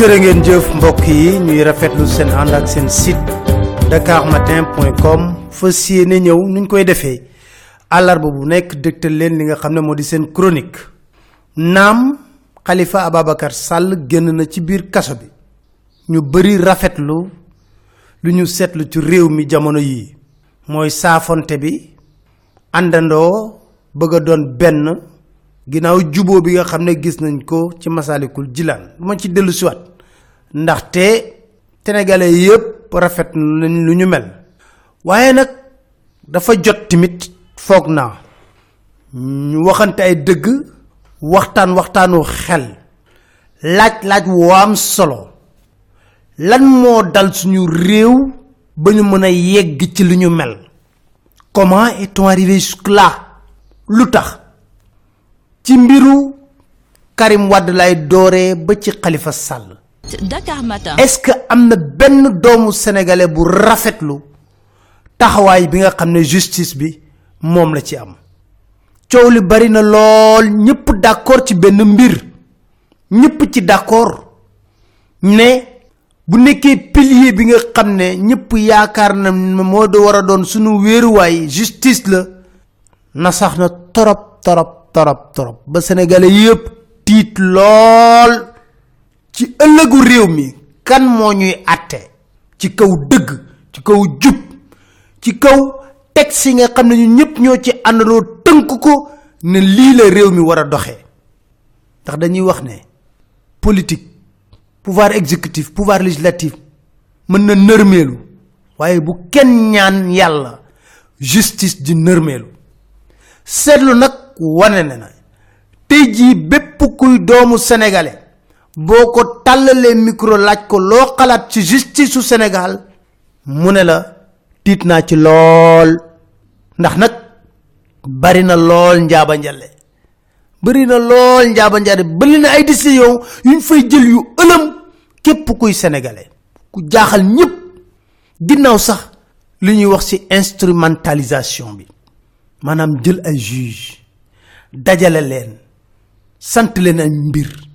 jërë ngeen jëf mbokk yi ñuy rafetlu seen ànd ak seen site dakarmatin.com fas yéene ñëw nuñ koy defee. Àllarba bu nekk dëgtal leen li nga xam ne moo di seen chronique. Naam xalifa ababacar sàll génn na ci biir kaso bi. Ñu bëri rafetlu lu ñu seetlu ci réew mi jamono yii. Mooy saafonte bi àndandoo bëgg a doon benn ginnaaw juboo bi nga xam ne gis nañ ko ci masalikul jilaan ma ci dellu siwaat ndaxte sénégalais yépp rafet nañ lu mel. Waaye nag dafa jot timit foog naa ñu waxante ay dëgg waxtaan waxtaanu xel laaj laaj wu am solo. Lan moo dal suñu réew ba ñu mën a yegg ci lu mel? Comment est-on arrivé jusque là lu ci mbiru karim wadd lay dooree ba ci xalifa sàll Dakar Matin. est ce que am na benn doomu sénégalais bu rafetlu taxawaay bi nga xam ne justice bi moom la ci am? Coow li bari na lool ñëpp d'accord ci benn mbir. Ñëpp ci d'accord ne bu nekkee pilier bi nga xam ne ñëpp yaakaar na moo do war a doon sunu wéeruwaay justice la na sax na torop torop torop torop. Ba sénégalais yépp tiit lool ci ëllëgu réew mi kan moo ñuy àtte ci kaw dëgg ci kaw jub ci kaw texte yi nga xam ne ñu ñëpp ñoo ci àndaloo tënk ko ne lii la réew mi war a doxee ndax dañuy wax ne politique pouvoir exécutif pouvoir législatif mën na nërmeelu waaye bu kenn ñaan yàlla justice di nërmeelu. Seetlu nag wane ne na tey jii bépp kuy doomu sénégalais boo ko tàllalee micro laaj ko loo xalaat ci justice su sénégal mu ne la tiit naa ci lool. Ndax nag bari na lool njaaba njale. Bari na lool njaaba njale bari na ay décision yuñ fay jël yu ëlëm képp kuy sénégalais. Ku jaaxal ñëpp ginnaaw sax li ñuy wax ci instrumentalisation bi. Maanaam jël ay juge dajale leen ay mbir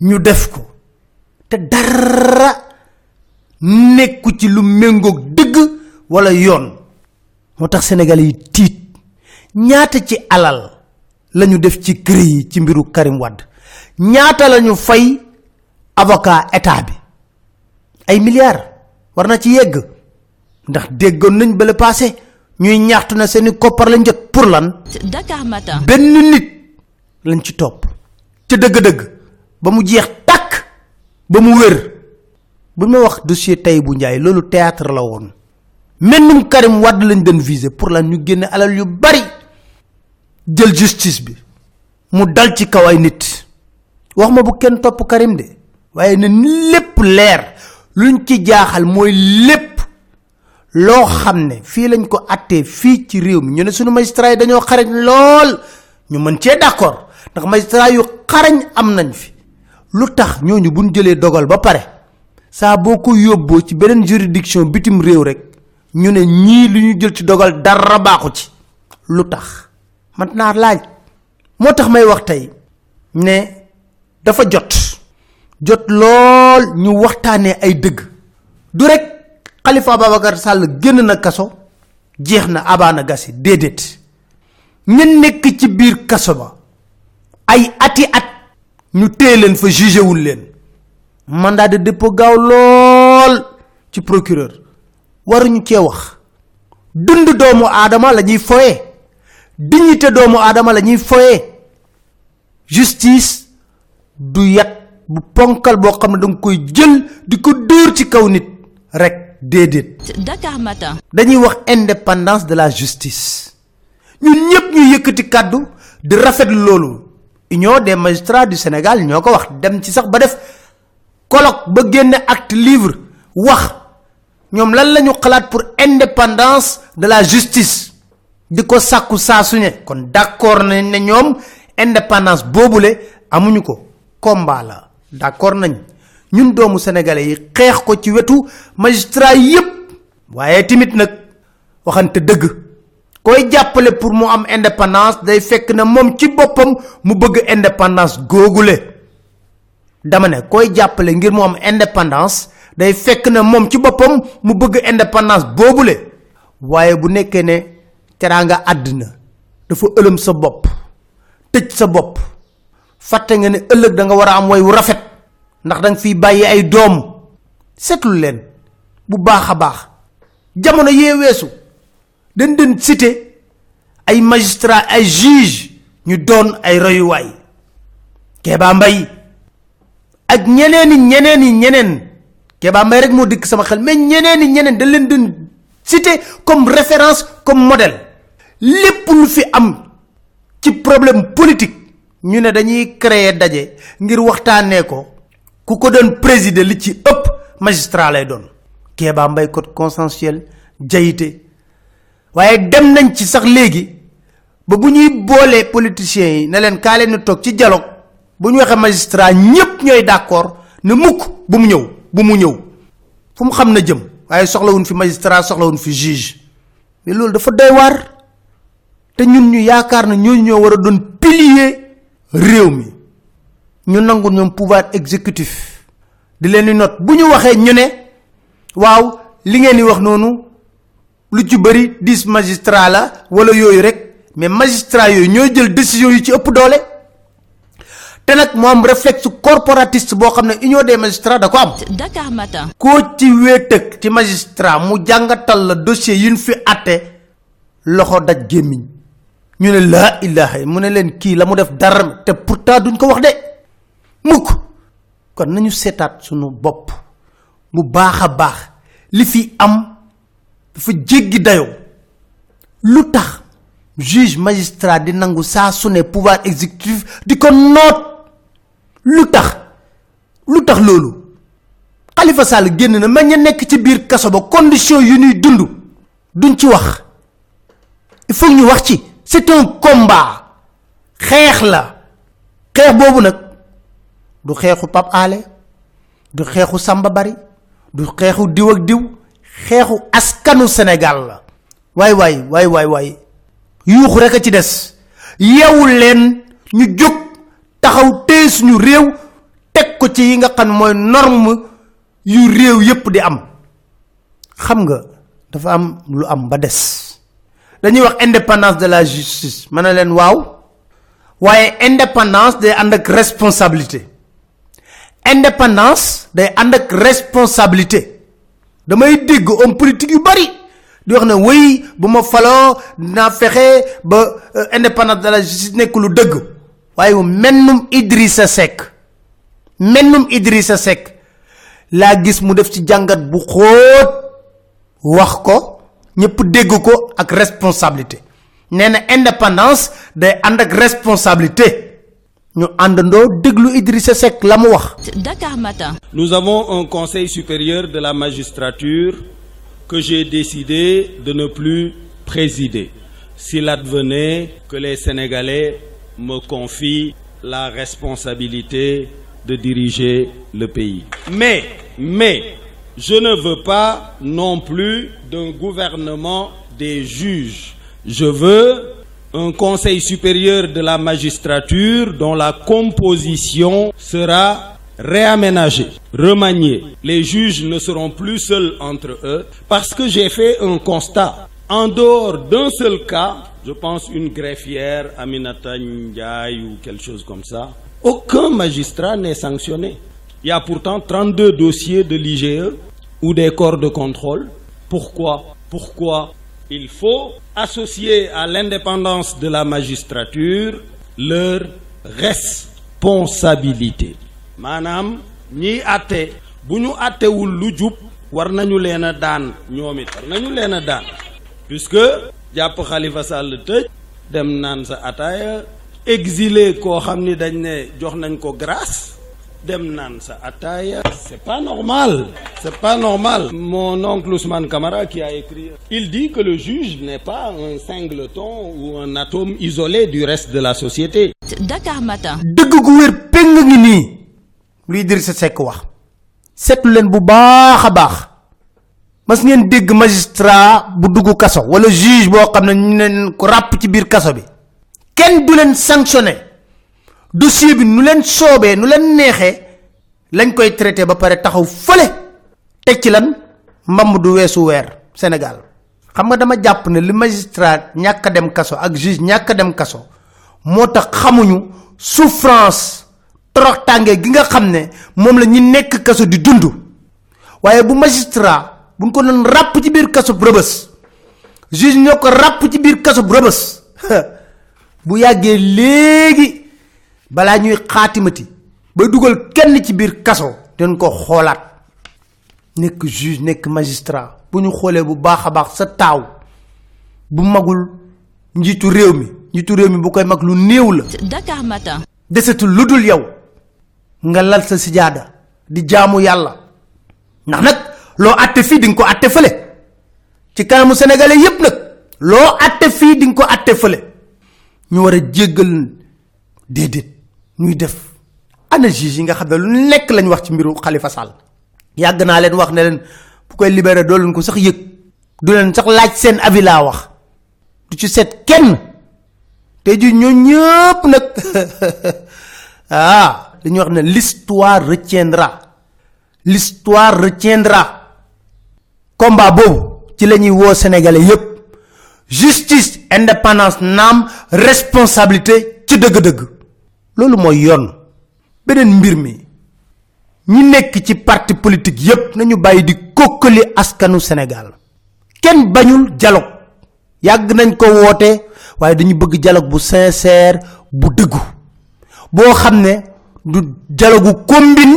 ñu def ko. Te dara nekku ci lu méngoog dëgg wala yoon. Moo tax sénégalais yi tiit. Ñaata ci alal lañu def ci kër yi ci mbiru karim wadd ñaata lañu fay avocat état bi? Ay milliards. War na ci yegg. Ndax déggoon nañ bale passé ñuy ñaxtu na seeni koppar lañ jot pour lan? Dakar Matin. benn nit lañ ci topp. Ca dëgg-dëgg ba mu jeex tàkk ba mu wér. Bu ma wax dossier tay bu njaay loolu théâtre la woon. Mennum karim wadd lañ doon viser pour lan ñu génne alal yu bari jël justice bi mu dal ci kaw ay nit. Wax ma bu kenn topp karim de waaye ne lépp leer. Luñ ci jaaxal mooy lépp loo xam ne fii lañ ko attee fii ci réew mi. Ñu ne sunu magistrat yi dañoo xarañ lool ñu mën cee d'accord. Ndax magistrat yu xarañ am nañ fi lu tax ñooñu buñ jëlee dogal ba pare saa boo ko yóbboo ci beneen juridiction bitim réew rek ñu ne ñii lu ñu jël ci dogal dara baaxu ci. Lu tax mat naa laaj. Moo tax may wax tey ne dafa jot. Jot lool ñu waxtaanee ay dëgg. Du rek xalifa ababacar sàll génn na kaso jeex na abaana gasi ña nekk ci biir kaso ba ay ati at ñu téye leen fa jugé wul leen. Mandat de dépôt gaaw lool ci procureur. Waruñu cee wax. Dund doomu aadama la ñuy foye dignité doomu aadama la ñuy foye justice du yat bu ponkal boo xam ne danga koy jël di ko dóor ci kaw nit rek déedéet. Dakar Matin. dañuy wax indépendance de la justice. Ñun ñëpp ñu yëkkati kàddu di rafet loolu union des magistrats du sénégal ñoo ko wax dem ci sax ba def colloque ba génne acte livre wax ñoom lan lañu xalaat pour indépendance de la justice di ko sàkku kon d'accord nañ ne ñoom indépendance boobule amuñu ko combat la d'accord nañ. Ñun doomu sénégalais yi xeex ko ci wetu magistrat yépp waaye timit nag waxante dëgg koy jàppale pour mu am indépendance day fekk na moom ci boppam mu bëgg indépendance googule dama ne koy jàppale ngir mu am indépendance day fekk ne moom ci boppam mu bëgg indépendance boobule waaye bu nekkee ne teraanga àddina dafa ëlëm sa bopp tëj sa bopp. Fàtte nga ne ëllëg da nga war a am way wu rafet ndax da nga fiy bàyyi ay doom. Setul leen bu baax a baax. Jamono yee weesu dañ den cité ay magistrat ay juge ñu doon ay royuwaay. Keebaa mbay ak ñeneeni ñeneeni ñeneen keebaa mbay rek moo dikk sama xel mais ñeneeni ñeneen dañ leen den cité comme référence comme modèle. Lépp lu fi am ci problème politique ñu ne dañuy créer daje ngir waxtaanee ko. Ku ko doon présider li ci ëpp magistrat lay doon. Keebaa mbay code consensuel jayite waaye dem nañ ci sax léegi ba bu ñuy boolee politiciens yi ne leen kaa leen toog ci dialogue bu ñu waxee magistrat ñépp ñooy d'accord ne mukk bu mu ñëw bu mu ñëw. fu mu xam na jëm fi magistrat soxlawuñ fi juge. mais loolu dafa doy waar te ñun ñu yaakaar na ñoo war a doon pilier réew mi. ñu nangu ñoom pouvoir exécutif. di leen di not. bu ñu ne waaw li ngeen di wax noonu lu ci bëri dix magistrat la wala yooyu rek mais magistrat yooyu ñooy jël décision yu ci ëpp doole. Te nag moo am réflexe corporatiste boo xam ne union des magistrats da ko am. Dakar Matin. koo ci wéetëg ci magistrat mu jàngatal la dossier yi ñu fi àtte loxo daj gémmiñ. Ñu ne laa ilaha mu ne leen kii la mu def dara te pourtant duñ ko wax de. Mukk. Kon nañu seetaat sunu bopp. Bu baax a baax. Li fi am dafa jéggi dayoo lu juge magistrat di nangu saa su pouvoir exécutif di ko noot. lu tax lu tax loolu? Na ma ña nekk ci biir kaso ba condition yu ñuy dund duñ il faut ñu wax c'est un combat. xeex la. xeex boobu nag du xeexu du xeexu Samba Bari du xeexu xeexu askanu Sénégal la. Waay waay waay waay waay. Yuuxu rek ci des. Yeewul leen ñu jóg taxaw téye suñu réew teg ko ci yi nga xam mooy norme yu réew yépp di am. Xam nga dafa am lu am ba des. Dañuy wax indépendance de la justice. Ma ne leen waaw. Waaye indépendance day ànd ak responsabilité. Indépendance day ànd ak responsabilité damay dégg homme politique yu bari di wax ne wéy bu ma faloo dinaa fexe ba indépendance de la justice nekk lu dëgg. Waaye mennum Idrissa Seck mennum Idrissa Seck laa gis mu def ci jàngat bu xóot wax ko ñëpp dégg ko ak responsabilité. Nee na indépendance day ànd ak responsabilité ñu àndandoo déglu Idrissa Seck la mu wax Dakar Matin. Nous avons un conseil supérieur de la magistrature que j'ai décidé de ne plus présider s'il advenait que les Sénégalais me confient la responsabilité de diriger le pays. Mais, mais, je ne veux pas non plus d'un gouvernement des juges. Je veux un conseil supérieur de la magistrature dont la composition sera réaménagée, remaniée. Les juges ne seront plus seuls entre eux parce que j'ai fait un constat. En dehors d'un seul cas, je pense une greffière, Aminata Ndiaye ou quelque chose comme ça, aucun magistrat n'est sanctionné. Il y a pourtant 32 dossiers de l'IGE ou des corps de contrôle. Pourquoi? Pourquoi? Il faut associer à l'indépendance de la magistrature leur responsabilité. Maanaam ñiy àtte bu ñu àttewul lu jub war nañu leen a daan ñoom puisque jàpp Khalifa Sall tëj dem naan sa exilé koo xam ni dañ ko grâce dem naan sa ataaya. C'est pas normal. C'est pas normal. Mon oncle Ousmane Camara qui a écrit il dit que le juge n'est pas un singleton ou un atome isolé du reste de la société. Dakar Matin. dëgg gu wér péng ngi nii. Lu Idrissa Seck wax. Seetlu leen bu baax a baax. Mas ngeen dégg magistrat bu dugg kaso wala juge boo xam ne ñu leen ko ràpp ci biir kaso bi. Kenn du leen sanctionné dossier bi nu leen soobee nu leen neexee lañ koy traité ba pare taxaw fële. Teg ci lan? Mbamb du weer sénégal. Xam nga dama jàpp ne li magistrat dem kaso ak juge ñàkk dem kaso moo tax xamuñu souffrance torox tànge gi nga xam ne moom la ñi nekk kaso di dund. Waaye bu magistrat buñ ko doon ràpp ci biir kaso rëbës juge ñoo ko ràpp ci biir kaso rëbës. Bu léegi balaa ñuy xaatimati ba dugal kenn ci biir kaso dañ ko xoolaat. Nekk juge nekk magistrat. Bu ñu xoolee bu baax a baax sa taaw bu magul njiitu réew mi. Njiitu réew mi bu koy mag lu néew la. Dakar Matin. desetul lu dul yow nga lal sa sijaada di jaamu yàlla. Ndax nag loo atte fii di nga ko atte fële. Ci kanamu sénégalais yépp nag loo atte fii di nga ko atte fële. Ñu war a jéggal déedéet ñuy def. Ana juge yi nga xam ne lu nekk lañ wax ci mbiru Khalifa Sall. Yàgg naa leen wax ne leen bu koy libéré doo leen ko sax yëg. Du leen sax laaj seen avis laa wax. Du ci seet kenn. Te ji ñoo ñëpp nag ah dañuy wax ne l'histoire retiendra. L'histoire retiendra. Combat boobu ci la ñuy sénégalais yépp. Justice indépendance naam responsabilité ci dëgg-dëgg loolu mooy yoon. Beneen mbir mi ñi nekk ci parti politique yépp nañu bàyyi di kokkali askanu sénégal. Kenn bañul dialogue. Yàgg nañ ko woote waaye dañu bëgg dialogue bu sincère bu dëggu. Boo xam du dialogue combine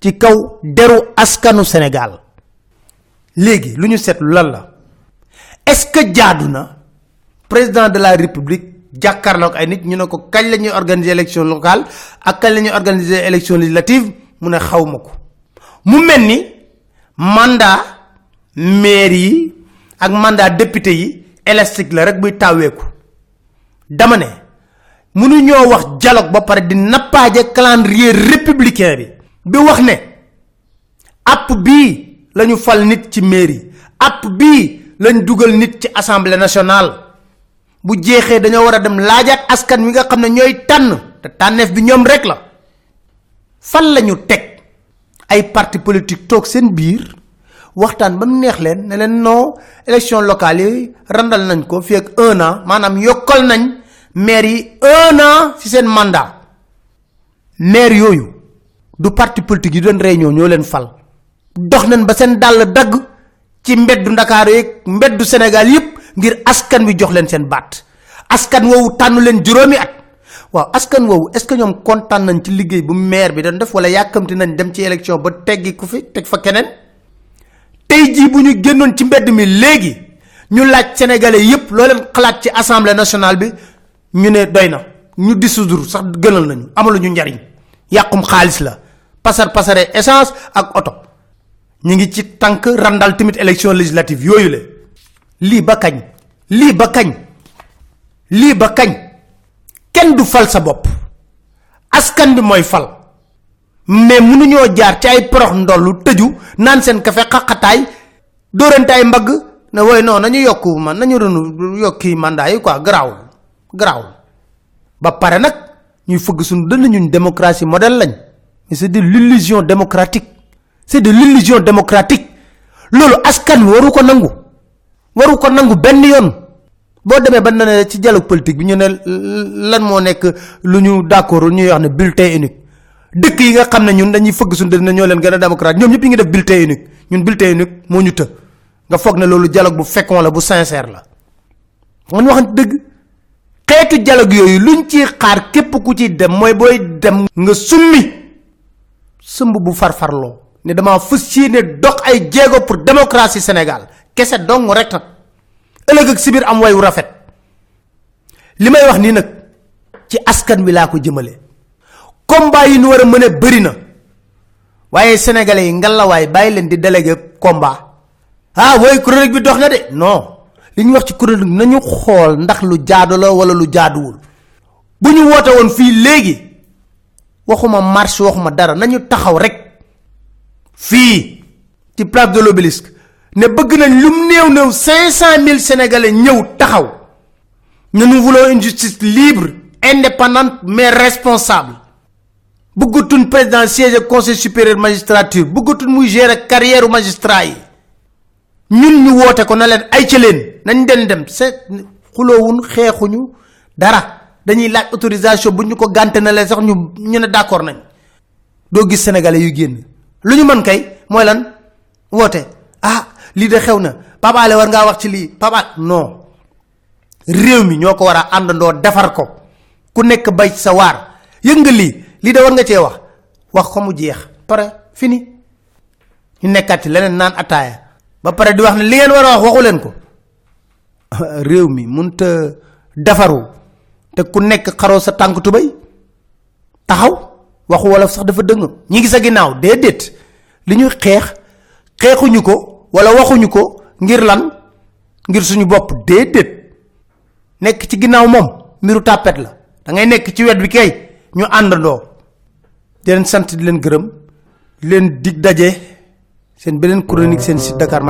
ci kaw deru askanu sénégal. Léegi lu ñu seetlu lan la? Est ce que jaadu président de la république jàkkaarloog ay nit ñu ne ko kañ la ñuy organiser élection locale ak kañ la ñuy organiser élection législative? Mu ne xaw ma ko. Mu mel ni mandat maire yi ak mandat député yi élastique la rek buy tàweeku dama ne mënu ñoo wax dialogue ba pare di nappaaje calendrier républicain bi bi wax ne app bii lañu fal nit ci mairie app bii lañ dugal nit ci assemblée nationale bu jeexee dañoo war a dem laajaat askan wi nga xam ne ñooy tànn te tànneef bi ñoom rek la. Fan lañu teg ay parti politique toog seen biir waxtaan ba mu neex leen ne leen non élection locale yi randal nañ ko fi ak un an maanaam yokkal nañ maire yi un an ci seen mandat. Maire yooyu du parti politique yi doon réunion ñoo leen fal. Dox nañ ba seen dàll dagg ci mbeddu ndakaaru yeeg mbeddu sénégal yépp ngir askan wi jox leen seen baat. Askan woowu tànnu leen juróomi at. Waaw askan woowu est ce que ñoom nañ ci liggéey bu maire bi def wala yàkkamti nañ dem ci élection ba teggi ku fi teg fa keneen? Tey jii bu ñu ci mbedd mi léegi ñu laaj sénégalais yépp loo leen xalaat ci assemblée nationale bi ñu ne doy na. Ñu dissoudre sax gënal nañu amalu ñu njariñ. Yàqum xaalis la. Pasar pasare essence ak oto. Ñu ngi ci tànk randal tamit élection législative yooyu lii ba kañ? Lii ba kañ? Lii ba kañ? Kenn du fal sa bopp. Askan bi mooy fal. Mais mënuñoo jaar ci ay porox ndollu tëju naan seen kafe xaqataay dóorante ay mbagg ne woy non nañu yokku man nañu renu yokki mandat yi quoi garaawul garaawul. Ba pare nag ñuy fëgg suñu dënn ñun démocratie modèle lañ. Mais c'est de l'illusion démocratique. C'est de l'illusion démocratique. Loolu askan waru ko nangu waru ko nangu benn yoon. Boo demee ba ne ci dialogue politique bi ñu ne lan moo nekk lu ñu d'accord ñuy wax ne bulletin unique. Dëkk yi nga xam ne ñun dañuy fëgg suñu dënn ñoo leen gën a démocrate ñoom ñëpp yi ngi def bulletin unique. Ñun bulletin unique moo ñu të. Nga foog ne loolu dialogue bu fécond la bu sincère la. Man waxante dëgg xeetu dialogue yooyu luñ ci xaar képp ku ci dem mooy booy dem nga summi sëmb bu farfarloo. Ne dama fës yéene dox ay jéego pour démocratie sénégal kese dong rek nag ëllëg ak sibir am wayu rafet. Li may wax nii nag ci askan wi laa ko jëmale. Combat yi nu war a mën a bëri na. Waaye sénégalais yi ngalawaay bàyyi leen di délégué combat. Ah woy chronique bi dox na de. Non. Li ñu wax ci chronique nañu xool ndax lu jaadu la wala lu bu ñu waxuma marche waxuma dara nañu taxaw rek. Fii ci place de l'obélisque ne nous voulons une justice libre indépendante mais responsable. Bëggatun président siège conseil supérieur magistrature bëggatun muy gérer carrière magistrat yi. Ñun ñu woote ko na leen ay ci leen nañ den dem c'est xuloowun xeexuñu dara. Autorisation bu ñu ko ne d'accord nañ. Doo gis sénégalais yu génn. Lu ah lii de xew na papaale war ngaa wax ci lii papa non. Réew mi ñoo ko war a àndandoo defar ko. Ku nekk bay sa waar. Yëg nga lii? De war nga wax. Wax ko mu jeex. Pare fini. Ñu nekkaat ci leneen naan ataaya. Ba pare di wax ne li ngeen war wax waxu ko. Réew mi munta defaru. Te ku nekk xaroo sa tànk tubay taxaw. Waxu wolof sax dafa dëng. Ñi ngi sa li ko wala waxuñu ko ngir lan? Ngir suñu bopp. Déedéet. Nekk ci ginnaaw moom mbiru tàppet la. Da ngay nekk ci wet bi kay ñu àndandoo. Di leen sant di leen gërëm. Di leen dig daje seen beneen chronique seen site dakar